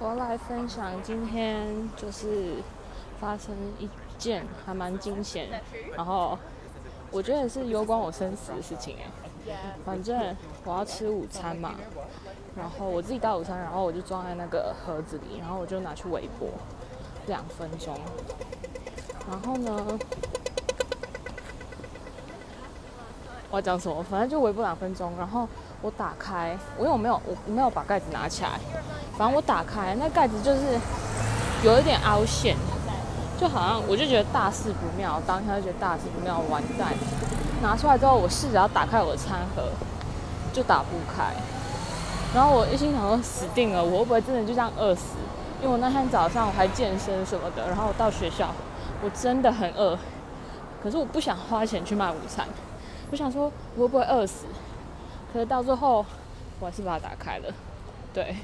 我要来分享今天就是发生一件还蛮惊险，然后我觉得也是攸关我生死的事情哎。反正我要吃午餐嘛，然后我自己带午餐，然后我就装在那个盒子里，然后我就拿去微波两分钟。然后呢，我要讲什么？反正就微波两分钟，然后我打开，因为我没有我没有把盖子拿起来。反正我打开那盖子就是有一点凹陷，就好像我就觉得大事不妙，当下就觉得大事不妙，完蛋！拿出来之后，我试着要打开我的餐盒，就打不开。然后我一心想说死定了，我会不会真的就这样饿死？因为我那天早上我还健身什么的，然后我到学校我真的很饿，可是我不想花钱去买午餐，我想说我会不会饿死？可是到最后我还是把它打开了，对。